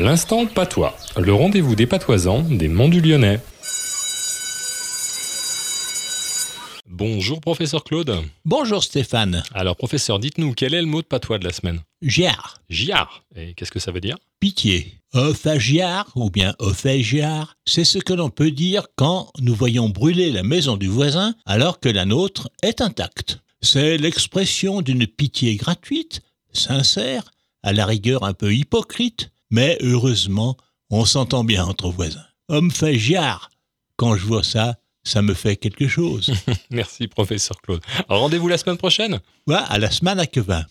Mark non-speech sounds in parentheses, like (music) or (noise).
L'instant patois, le rendez-vous des patoisans des Monts du Lyonnais. Bonjour professeur Claude. Bonjour Stéphane. Alors professeur, dites-nous quel est le mot de patois de la semaine? Giard, Giard. Et qu'est-ce que ça veut dire? Pitié. Ophagiard ou bien ophagiard, c'est ce que l'on peut dire quand nous voyons brûler la maison du voisin alors que la nôtre est intacte. C'est l'expression d'une pitié gratuite, sincère, à la rigueur un peu hypocrite, mais heureusement, on s'entend bien entre voisins. Homme fait. Quand je vois ça, ça me fait quelque chose. (laughs) Merci, professeur Claude. Rendez-vous la semaine prochaine? Ouais, à la semaine à Quevin.